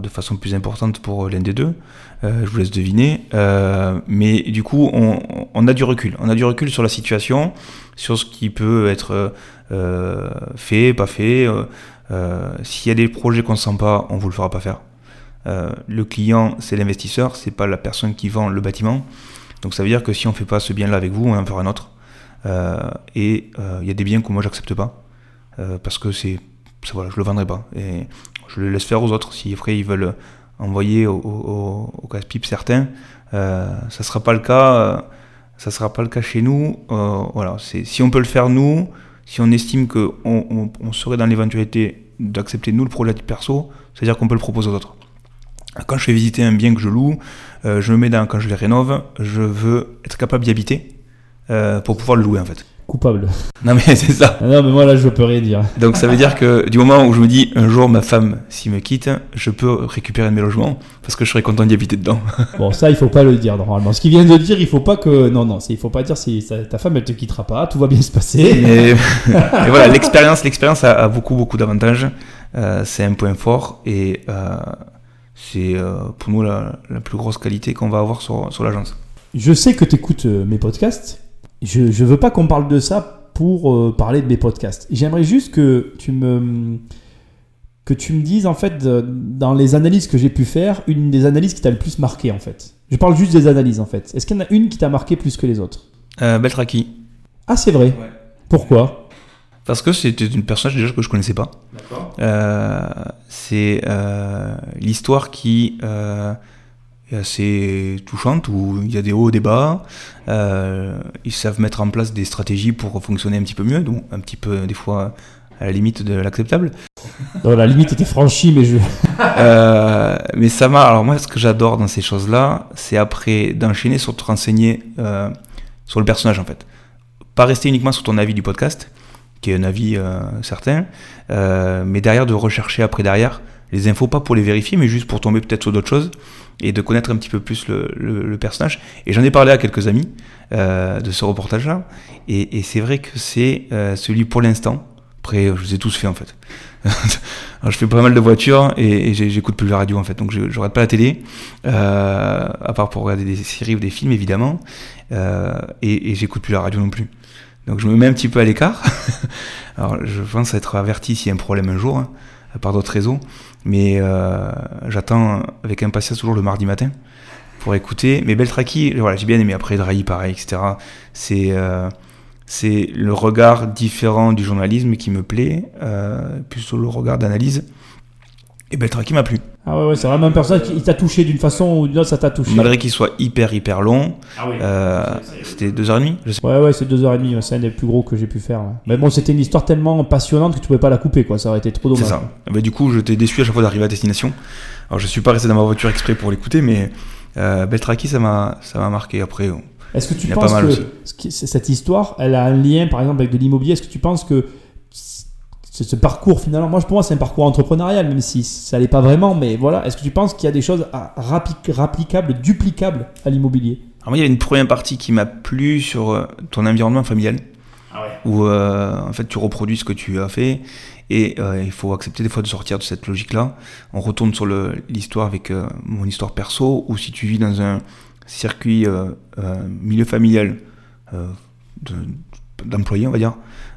de façon plus importante pour l'un des deux. Euh, je vous laisse deviner. Euh, mais du coup, on, on, a du recul. On a du recul sur la situation, sur ce qui peut être euh, fait, pas fait. Euh, s'il y a des projets qu'on ne sent pas, on ne vous le fera pas faire. Euh, le client, c'est l'investisseur, c'est pas la personne qui vend le bâtiment. Donc ça veut dire que si on ne fait pas ce bien-là avec vous, on en fera un autre. Euh, et il y a des biens que moi j'accepte pas parce que c'est, voilà, je le vendrai pas et je le laisse faire aux autres. Si après ils veulent envoyer au, casse-pipe certains, ça sera pas le cas. sera pas le cas chez nous. voilà, c'est si on peut le faire nous, si on estime qu'on on, serait dans l'éventualité d'accepter nous le projet perso, c'est-à-dire qu'on peut le proposer aux autres. Quand je fais visiter un bien que je loue, euh, je me mets dans, quand je les rénove, je veux être capable d'y habiter euh, pour pouvoir le louer en fait coupable. Non mais c'est ça. Non mais moi là je peux rien dire. Donc ça veut dire que du moment où je me dis un jour ma femme s'il me quitte, je peux récupérer mes logements parce que je serais content d'y habiter dedans. Bon ça il faut pas le dire normalement. Ce qu'il vient de dire il faut pas que non non il faut pas dire si ta femme elle te quittera pas tout va bien se passer. Et, voilà l'expérience l'expérience a, beaucoup beaucoup d'avantages. Euh, c'est un point fort et euh, c'est euh, pour nous la, la, plus grosse qualité qu'on va avoir sur, sur l'agence. Je sais que tu écoutes mes podcasts je ne veux pas qu'on parle de ça pour euh, parler de mes podcasts. J'aimerais juste que tu me que tu me dises en fait dans les analyses que j'ai pu faire, une des analyses qui t'a le plus marqué en fait. Je parle juste des analyses en fait. Est-ce qu'il y en a une qui t'a marqué plus que les autres? Euh, Beltraki. Ah c'est vrai. Pourquoi? Parce que c'était une personne déjà que je connaissais pas. Euh, c'est euh, l'histoire qui est assez touchante où il y a des hauts, des bas. Euh, ils savent mettre en place des stratégies pour fonctionner un petit peu mieux, donc un petit peu des fois à la limite de l'acceptable. la limite était franchie, mais je. euh, mais ça m'a. Alors, moi, ce que j'adore dans ces choses-là, c'est après d'enchaîner sur te renseigner euh, sur le personnage, en fait. Pas rester uniquement sur ton avis du podcast, qui est un avis euh, certain, euh, mais derrière de rechercher après derrière les infos, pas pour les vérifier, mais juste pour tomber peut-être sur d'autres choses et de connaître un petit peu plus le, personnage. Et j'en ai parlé à quelques amis euh, de ce reportage-là, et, et c'est vrai que c'est euh, celui pour l'instant. Après, je les ai tous fait en fait. Je fais pas mal de voitures et, j'écoute plus la radio en fait, donc je, je regarde pas la télé, euh, à part pour regarder des séries ou des films évidemment, et, et j'écoute plus la radio non plus. Donc je me mets un petit peu à l'écart. Alors je pense être averti s'il y a un problème un jour, hein, par d'autres réseaux. Mais euh, j'attends avec impatience toujours le mardi matin pour écouter. Mais Beltraki, voilà, j'ai bien aimé. Après Drahi, pareil, etc. C'est euh, c'est le regard différent du journalisme qui me plaît, euh, sur le regard d'analyse. Et Beltraki m'a plu. Ah ouais, ouais c'est vraiment un personnage qui t'a touché d'une façon ou d'une autre, ça t'a touché. Malgré qu'il soit hyper hyper long, ah oui. euh, c'était deux heures et demie. Je sais Ouais, ouais, c'est deux heures et demie. C'est un des plus gros que j'ai pu faire. ouais. Mais bon, c'était une histoire tellement passionnante que tu pouvais pas la couper, quoi. Ça aurait été trop dommage. C'est ça. Du coup, j'étais déçu à chaque fois d'arriver à destination. Alors, je suis pas resté dans ma voiture exprès pour l'écouter, mais euh, Beltraki, ça m'a, ça m'a marqué. Après, on- Est-ce que tu penses que aussi. cette histoire, elle a un lien, par exemple, avec de l'immobilier? Est-ce que tu penses que ce, ce parcours, finalement, moi, pour moi, c'est un parcours entrepreneurial, même si ça l'est pas vraiment, mais voilà. Est-ce que tu penses qu'il y a des choses à- rapplicables, duplicables à l'immobilier? Alors, moi, il y avait une première partie qui m'a plu sur euh, ton environnement familial, où euh, en fait tu reproduis ce que tu as fait, et euh, il faut accepter des fois de sortir de cette logique-là. On retourne sur le- l'histoire avec euh, mon histoire perso, ou si tu vis dans un circuit euh, euh, milieu familial euh, de- d'employés, on va dire,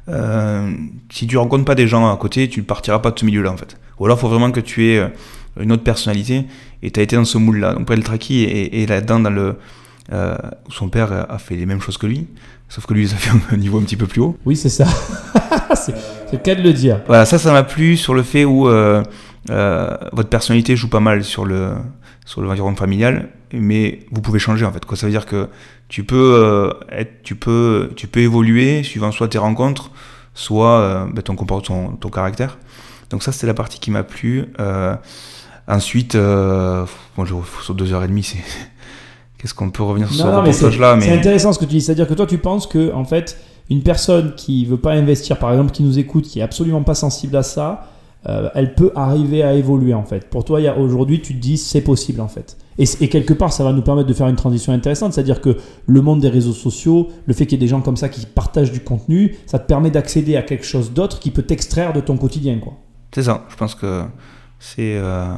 euh, si tu rencontres pas des gens à côté, tu ne partiras pas de ce milieu-là en fait. Ou alors il faut vraiment que tu aies euh, une autre personnalité et tu as été dans ce moule-là. Donc Brel Traki est, est là-dedans dans le euh, où son père a fait les mêmes choses que lui, sauf que lui il a fait un niveau un petit peu plus haut. Oui, c'est ça. c'est c'est le cas de le dire. Voilà, ça, ça m'a plu sur le fait où euh, euh, votre personnalité joue pas mal sur le sur l'environnement familial, mais vous pouvez changer en fait. Quoi, ça veut dire que tu peux euh, être, tu peux, tu peux évoluer suivant soit tes rencontres, soit euh, ben, ton comportement, ton, ton caractère. Donc ça, c'était la partie qui m'a plu. Euh, ensuite, euh, bon, je, sur deux heures et demie, c'est qu'est-ce qu'on peut revenir sur Non, ce non, mais c'est reportage-là, c'est intéressant ce que tu dis. C'est-à-dire que toi, tu penses que, en fait, une personne qui veut pas investir, par exemple, qui nous écoute, qui est absolument pas sensible à ça, euh, elle peut arriver à évoluer, en fait. Pour toi, aujourd'hui, tu te dis, c'est possible, en fait. Et, quelque part, ça va nous permettre de faire une transition intéressante. C'est-à-dire que le monde des réseaux sociaux, le fait qu'il y ait des gens comme ça qui partagent du contenu, ça te permet d'accéder à quelque chose d'autre qui peut t'extraire de ton quotidien, quoi. c'est ça. Je pense que c'est euh,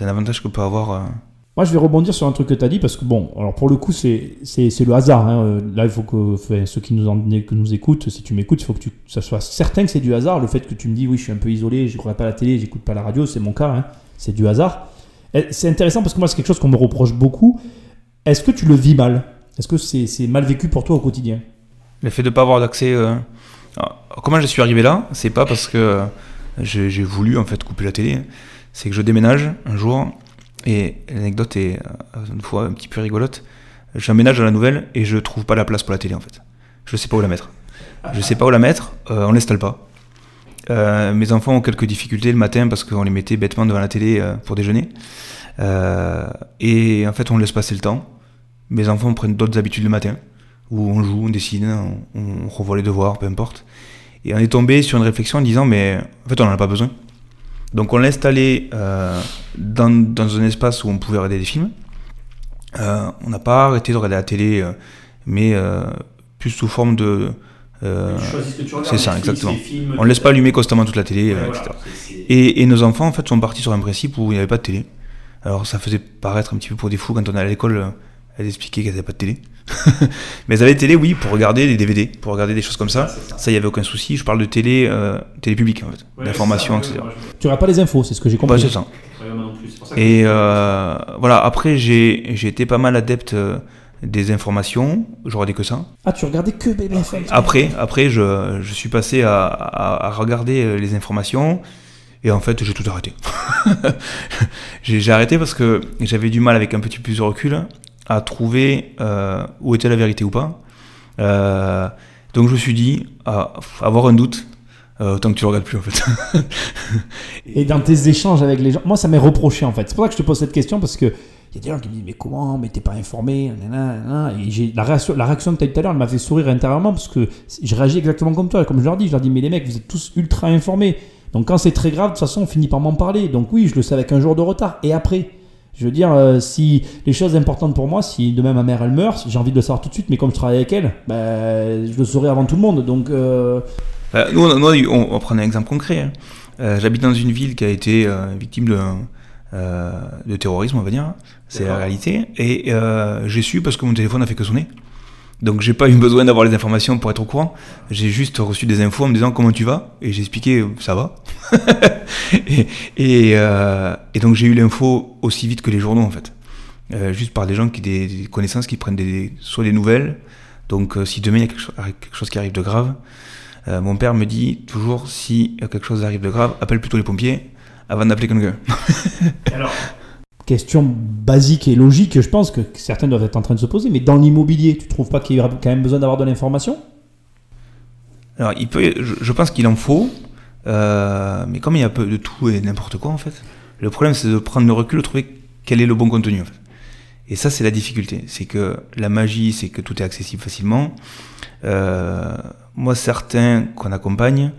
un avantage que peut avoir. Moi, je vais rebondir sur un truc que tu as dit parce que, bon, alors pour le coup, c'est le hasard. hein. Euh, Là, il faut que ceux qui nous, écoutent, si tu m'écoutes, il faut que ça soit certain que c'est du hasard. Le fait que tu me dis, oui, je suis un peu isolé, je ne regarde pas la télé, j'écoute pas la radio, c'est mon cas, hein. c'est du hasard. C'est intéressant parce que moi, c'est quelque chose qu'on me reproche beaucoup. Est-ce que tu le vis mal? Est-ce que c'est mal vécu pour toi au quotidien? Le fait de ne pas avoir d'accès. euh, comment je suis arrivé là C'est pas parce que euh, j'ai j'ai voulu en fait couper la télé. C'est que je déménage un jour et l'anecdote est euh, une fois un petit peu rigolote. J'emménage à la nouvelle et je trouve pas la place pour la télé en fait. Je sais pas où la mettre. Je sais pas où la mettre. euh, on l'installe pas. Euh, mes enfants ont quelques difficultés le matin parce qu'on les mettait bêtement devant la télé euh, pour déjeuner. Et en fait, on laisse passer le temps. Mes enfants prennent d'autres habitudes le matin où on joue, on dessine, on, on revoit les devoirs, peu importe. Et on est tombé sur une réflexion en disant, mais en fait, on n'en a pas besoin. Donc on l'a installé euh, dans, dans un espace où on pouvait regarder des films. Euh, on n'a pas arrêté de regarder la télé, euh, mais plus sous forme de... c'est ça, exactement. on ne laisse pas allumer constamment toute la télé, etc. Et, et nos enfants, en fait, sont partis sur un principe où il n'y avait pas de télé. Alors ça faisait paraître un petit peu pour des fous quand on allait à l'école, elle expliquait qu'elle n'avait pas de télé. Mais elles avaient télé, oui, pour regarder des DVD, pour regarder des choses comme ça. Ça, il n'y avait aucun souci. Je parle de télé, euh, télé publique, en fait, d'information, etc. Tu regardes pas les infos, c'est ce que j'ai Bah, compris. c'est ça. Et euh, voilà, après, j'ai j'ai été pas mal adepte euh, des informations. Je regardais que ça. ah, tu regardais que BBFM Après, après je, je suis passé à, à- à regarder euh, les informations. Et en fait, j'ai tout arrêté. j'ai j'ai arrêté parce que j'avais du mal, avec un petit plus de recul, à trouver euh, où était la vérité ou pas. Euh, donc je me suis dit, avoir un doute, euh, autant que tu le regardes plus en fait. et dans tes échanges avec les gens, moi ça m'est reproché en fait. C'est pour ça que je te pose cette question parce que il y a des gens qui me disent mais comment, mais t'es pas informé, et la réaction, la réaction que tu as eu tout à l'heure, elle m'a fait sourire intérieurement parce que je réagis exactement comme toi. Comme je leur dis, je leur dis mais les mecs, vous êtes tous ultra informés. Donc quand c'est très grave, de toute façon, on finit par m'en parler. Donc oui, je le sais avec un jour de retard. Et après, je veux dire, euh, si les choses importantes pour moi, si demain ma mère elle meurt, j'ai envie de le savoir tout de suite, mais comme je travaille avec elle, bah, je le saurai avant tout le monde. Donc euh, euh, nous, on, on, prend un exemple concret. Hein. J'habite dans une ville qui a été victime de, de terrorisme, on va dire. C'est la réalité. Et j'ai su parce que mon téléphone a fait que sonner. Donc j'ai pas eu besoin d'avoir les informations pour être au courant. J'ai juste reçu des infos en me disant comment tu vas? Et j'ai expliqué ça va. et, euh, et, donc j'ai eu l'info aussi vite que les journaux en fait. Euh, juste par des gens qui des, connaissances qui prennent des, soit des nouvelles. Donc euh, si demain il y a quelque chose, qui arrive de grave, mon père me dit toujours si quelque chose arrive de grave, appelle plutôt les pompiers avant d'appeler quelqu'un. Alors question basique et logique, je pense que certains doivent être en train de se poser, mais dans l'immobilier, tu trouves pas qu'il y a quand même besoin d'avoir de l'information? Alors, il peut, je, pense qu'il en faut, euh, mais comme il y a peu de tout et n'importe quoi en fait, le problème c'est de prendre le recul, de trouver quel est le bon contenu. Et ça, c'est la difficulté. C'est que la magie, c'est que tout est accessible facilement. Euh, moi, certains qu'on accompagne,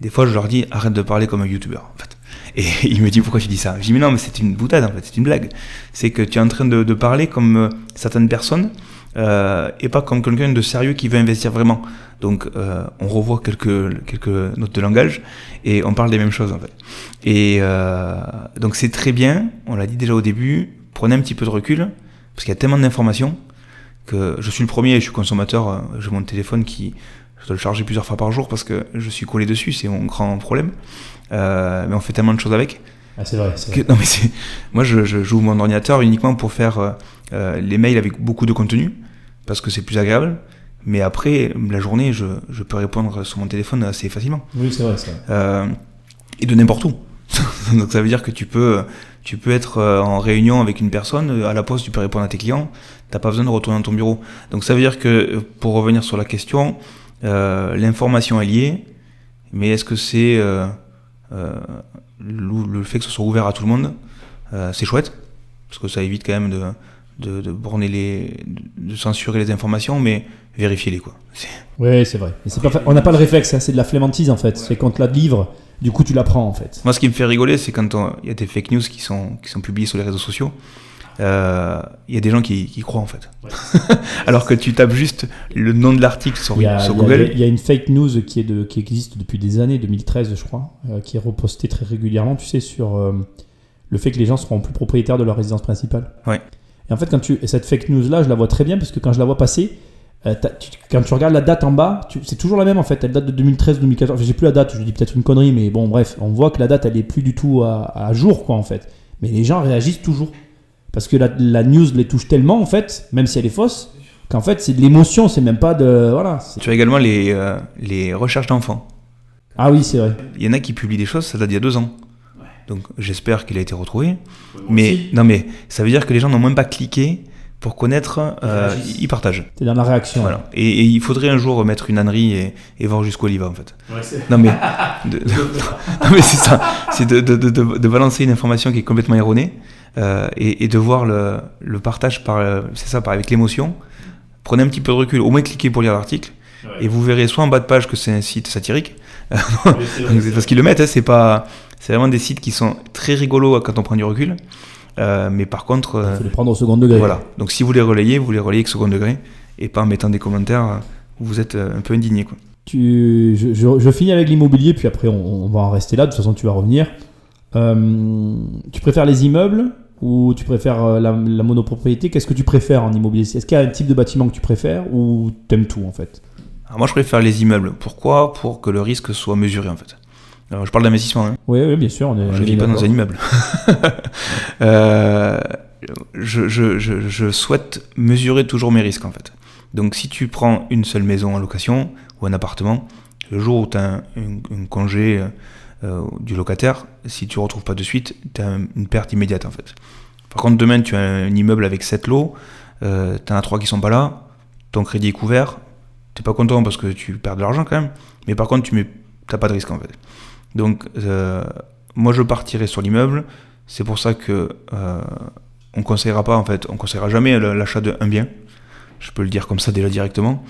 des fois, je leur dis arrête de parler comme un youtubeur. En fait. Et il me dit pourquoi tu dis ça? Je dis mais non mais c'est une boutade en fait, c'est une blague. C'est que tu es en train de, parler comme euh, certaines personnes euh, et pas comme quelqu'un de sérieux qui veut investir vraiment. Donc euh, on revoit quelques, quelques notes de langage et on parle des mêmes choses en fait. Et donc c'est très bien, on l'a dit déjà au début, prenez un petit peu de recul parce qu'il y a tellement d'informations que je suis le premier, je suis consommateur, j'ai mon téléphone qui je dois le charger plusieurs fois par jour parce que je suis collé dessus, c'est mon grand problème. Euh, mais on fait tellement de choses avec. Ah, c'est vrai. non, mais moi, je, joue mon ordinateur uniquement pour faire euh, euh, les mails avec beaucoup de contenu, parce que c'est plus agréable. Mais après, la journée, je, je, peux répondre sur mon téléphone assez facilement. Oui, c'est vrai. Euh, et de n'importe où. Donc ça veut dire que tu peux, tu peux être en réunion avec une personne, à la poste, tu peux répondre à tes clients, t'as pas besoin de retourner dans ton bureau. Donc ça veut dire que, pour revenir sur la question, l'information est liée, mais est-ce que c'est euh, le, fait que ce soit ouvert à tout le monde, euh, c'est chouette, parce que ça évite quand même de, de, borner les, de censurer les informations, mais vérifiez-les quoi. Oui, c'est vrai. pas on n'a pas le réflexe, hein, c'est de la flémantise en fait. C'est quand tu la livre, du coup tu l'apprends en fait. Moi, ce qui me fait rigoler, c'est quand il y a des fake news qui sont, qui sont publiées sur les réseaux sociaux il euh, y a des gens qui, qui croient en fait. Alors que tu tapes juste le nom de l'article sur, Google. Il y, a une fake news qui, est de, qui existe depuis des années, 2013 je crois, euh, qui est repostée très régulièrement, tu sais, sur euh, le fait que les gens seront plus propriétaires de leur résidence principale. Ouais. Et en fait, quand tu, cette fake news là, je la vois très bien parce que quand je la vois passer, quand tu regardes la date en bas, c'est toujours la même en fait. Elle date de 2013-2014. J'ai plus la date, je dis peut-être une connerie, mais bon, bref, on voit que la date elle est plus du tout à, à jour quoi en fait. Mais les gens réagissent toujours parce que la, news les touche tellement en fait, même si elle est fausse, qu'en fait c'est de l'émotion, c'est même pas de voilà. Tu as également les, euh, les recherches d'enfants. Ah oui, c'est vrai. Il y en a qui publient des choses, ça date d'il y a deux ans. Donc j'espère qu'il a été retrouvé. mais non, mais ça veut dire que les gens n'ont même pas cliqué pour connaître, euh, ils partagent. C'est dans la réaction. Voilà. Et, il faudrait un jour mettre une ânerie et, et voir jusqu'où il va en fait. non mais, non mais c'est ça, c'est de, de, de, balancer une information qui est complètement erronée euh, et, de voir le, le partage par, euh, c'est ça, par avec l'émotion. Prenez un petit peu de recul, au moins cliquez pour lire l'article, et vous verrez soit en bas de page que c'est un site satirique, parce qu'ils le mettent, hein, c'est pas, c'est vraiment des sites qui sont très rigolos quand on prend du recul. Euh, mais par contre, il faut les prendre au second degré. Voilà. Donc si vous les relayez, vous les relayez au second degré et pas en mettant des commentaires où vous êtes un peu indigné. Quoi. Tu, je, je, finis avec l'immobilier, puis après on, on, va en rester là. De toute façon, tu vas revenir. tu préfères les immeubles ou tu préfères euh, la, monopropriété Qu'est-ce que tu préfères en immobilier? Est-ce qu'il y a un type de bâtiment que tu préfères ou t'aimes tout en fait? Moi je préfère les immeubles. Pourquoi? Pour que le risque soit mesuré en fait. Alors, je parle d'investissement. Hein. Oui, oui, bien sûr. je ne vis pas dans un immeuble. euh, je, je, je, souhaite mesurer toujours mes risques en fait. Donc si tu prends une seule maison en location ou un appartement, le jour où tu as un, congé euh, du locataire, si tu ne retrouves pas de suite, tu as une perte immédiate en fait. Par contre, demain, tu as un immeuble avec 7 lots, euh, tu en as 3 qui sont pas là, ton crédit est couvert, tu pas content parce que tu perds de l'argent quand même, mais par contre, tu t'as pas de risque en fait. Donc, moi, je partirai sur l'immeuble. C'est pour ça que on conseillera pas en fait, on conseillera jamais l'achat d'un bien. Je peux le dire comme ça déjà directement.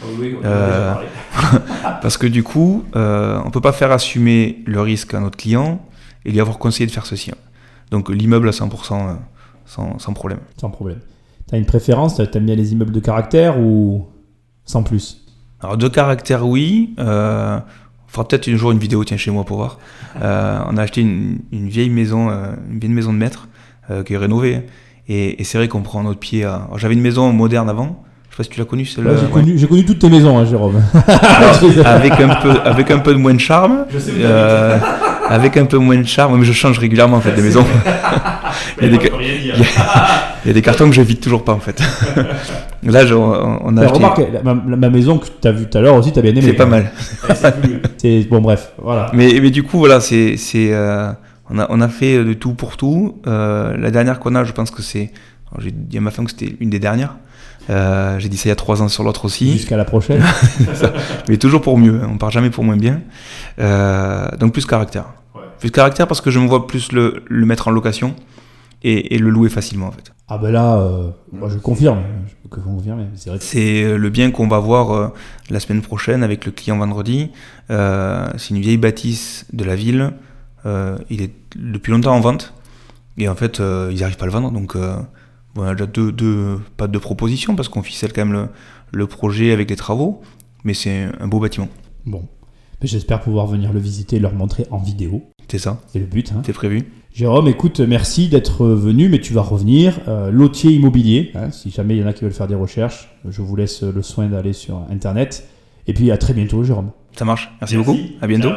euh, parce que du coup, euh, on peut pas faire assumer le risque à notre client et lui avoir conseillé de faire ceci. Donc l'immeuble à 100% euh, sans, sans, problème. Sans problème. Tu as une préférence T'aimes bien les immeubles de caractère ou sans plus? Alors de caractère, oui. Euh, on fera peut-être un jour une vidéo, tiens, chez moi pour voir. Euh, on a acheté une, une vieille maison, euh, une vieille maison de maître qui est rénovée. Et, et c'est vrai qu'on prend notre pied à... J'avais une maison moderne avant, sais pas si tu l'as connu celle-là. j'ai, connu, j'ai connu toutes tes maisons, hein, Jérôme. avec, un peu, avec un peu de moins de charme. Je sais euh, avec un peu moins de charme, mais je change régulièrement en fait des maisons. il, y a des, il, y a, des cartons que je vide toujours pas en fait. Là, on, a. Acheté... Remarque, ma, maison que tu as vue tout à l'heure aussi, tu as bien aimé. C'est pas mal. c'est, bon, bref, voilà. Mais, mais du coup, voilà, c'est. c'est euh, on, a, on a fait de tout pour tout. Euh, la dernière qu'on a, je pense que c'est. J'ai dit à ma femme que c'était une des dernières. Euh, j'ai dit ça il y a trois ans sur l'autre aussi. Jusqu'à la prochaine. Mais toujours pour mieux, hein. on part jamais pour moins bien. Euh, donc plus caractère. Plus caractère parce que je me vois plus le, le mettre en location et, le louer facilement en fait. Ah ben là, euh, moi je confirme. Je peux confirmer. C'est le bien qu'on va voir la semaine prochaine avec le client vendredi. c'est une vieille bâtisse de la ville. il est depuis longtemps en vente. Et en fait, ils n'arrivent pas à le vendre. Donc on a déjà deux, deux, pas de propositions parce qu'on ficelle quand même le, le, projet avec les travaux, mais c'est un beau bâtiment. Bon, j'espère pouvoir venir le visiter et le montrer en vidéo. C'est ça. C'est le but. Hein. C'est prévu. Jérôme, écoute, merci d'être venu, mais tu vas revenir. Euh, lotier immobilier, hein, si jamais il y en a qui veulent faire des recherches, je vous laisse le soin d'aller sur Internet. Et puis à très bientôt, Jérôme. Ça marche. Merci, beaucoup. À bientôt.